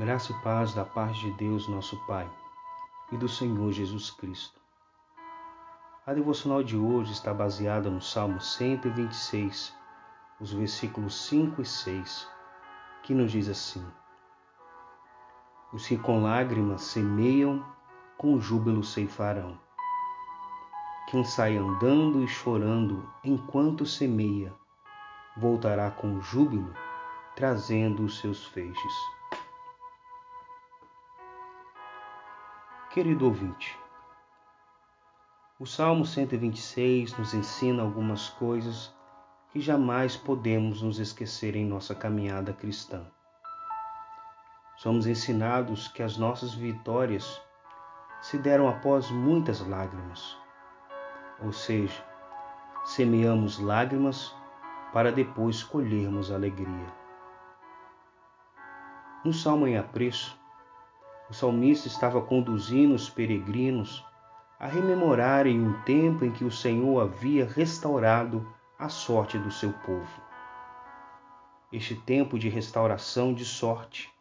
Graça e paz da paz de Deus, nosso Pai, e do Senhor Jesus Cristo. A devocional de hoje está baseada no Salmo 126, os versículos 5 e 6, que nos diz assim: Os que com lágrimas semeiam, com júbilo ceifarão. Quem sai andando e chorando enquanto semeia, voltará com júbilo, trazendo os seus feixes. Querido ouvinte, o Salmo 126 nos ensina algumas coisas que jamais podemos nos esquecer em nossa caminhada cristã. Somos ensinados que as nossas vitórias se deram após muitas lágrimas, ou seja, semeamos lágrimas para depois colhermos alegria. No Salmo em Apreço, o salmista estava conduzindo os peregrinos a rememorarem um tempo em que o Senhor havia restaurado a sorte do seu povo. Este tempo de restauração de sorte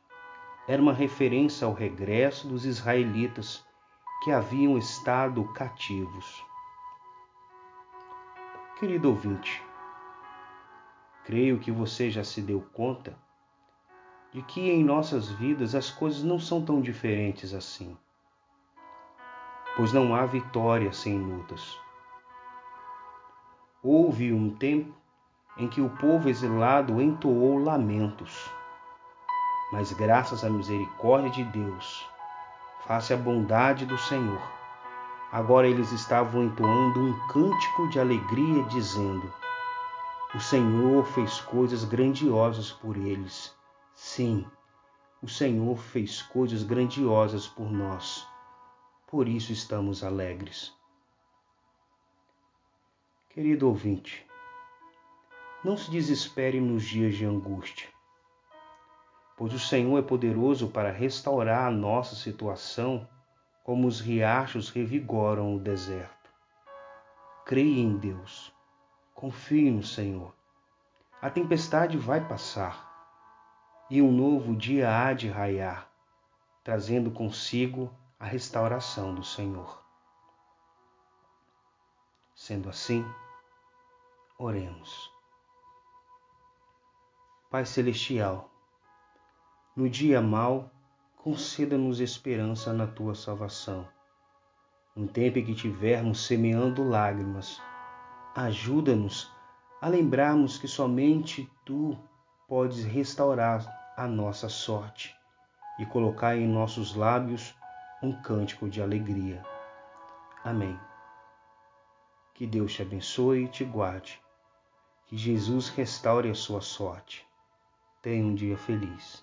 era uma referência ao regresso dos israelitas que haviam estado cativos. Querido ouvinte, creio que você já se deu conta de que em nossas vidas as coisas não são tão diferentes assim. Pois não há vitória sem lutas. Houve um tempo em que o povo exilado entoou lamentos, mas graças à misericórdia de Deus, face à bondade do Senhor, agora eles estavam entoando um cântico de alegria, dizendo: O Senhor fez coisas grandiosas por eles Sim, o Senhor fez coisas grandiosas por nós, por isso estamos alegres. Querido ouvinte, não se desespere nos dias de angústia, pois o Senhor é poderoso para restaurar a nossa situação como os riachos revigoram o deserto. Creia em Deus, confie no Senhor. A tempestade vai passar e um novo dia há de raiar, trazendo consigo a restauração do Senhor. Sendo assim, oremos. Pai Celestial, no dia mau, conceda-nos esperança na tua salvação. No tempo em que tivermos semeando lágrimas, ajuda-nos a lembrarmos que somente tu podes restaurar a nossa sorte e colocar em nossos lábios um cântico de alegria. Amém. Que Deus te abençoe e te guarde. Que Jesus restaure a sua sorte. Tenha um dia feliz.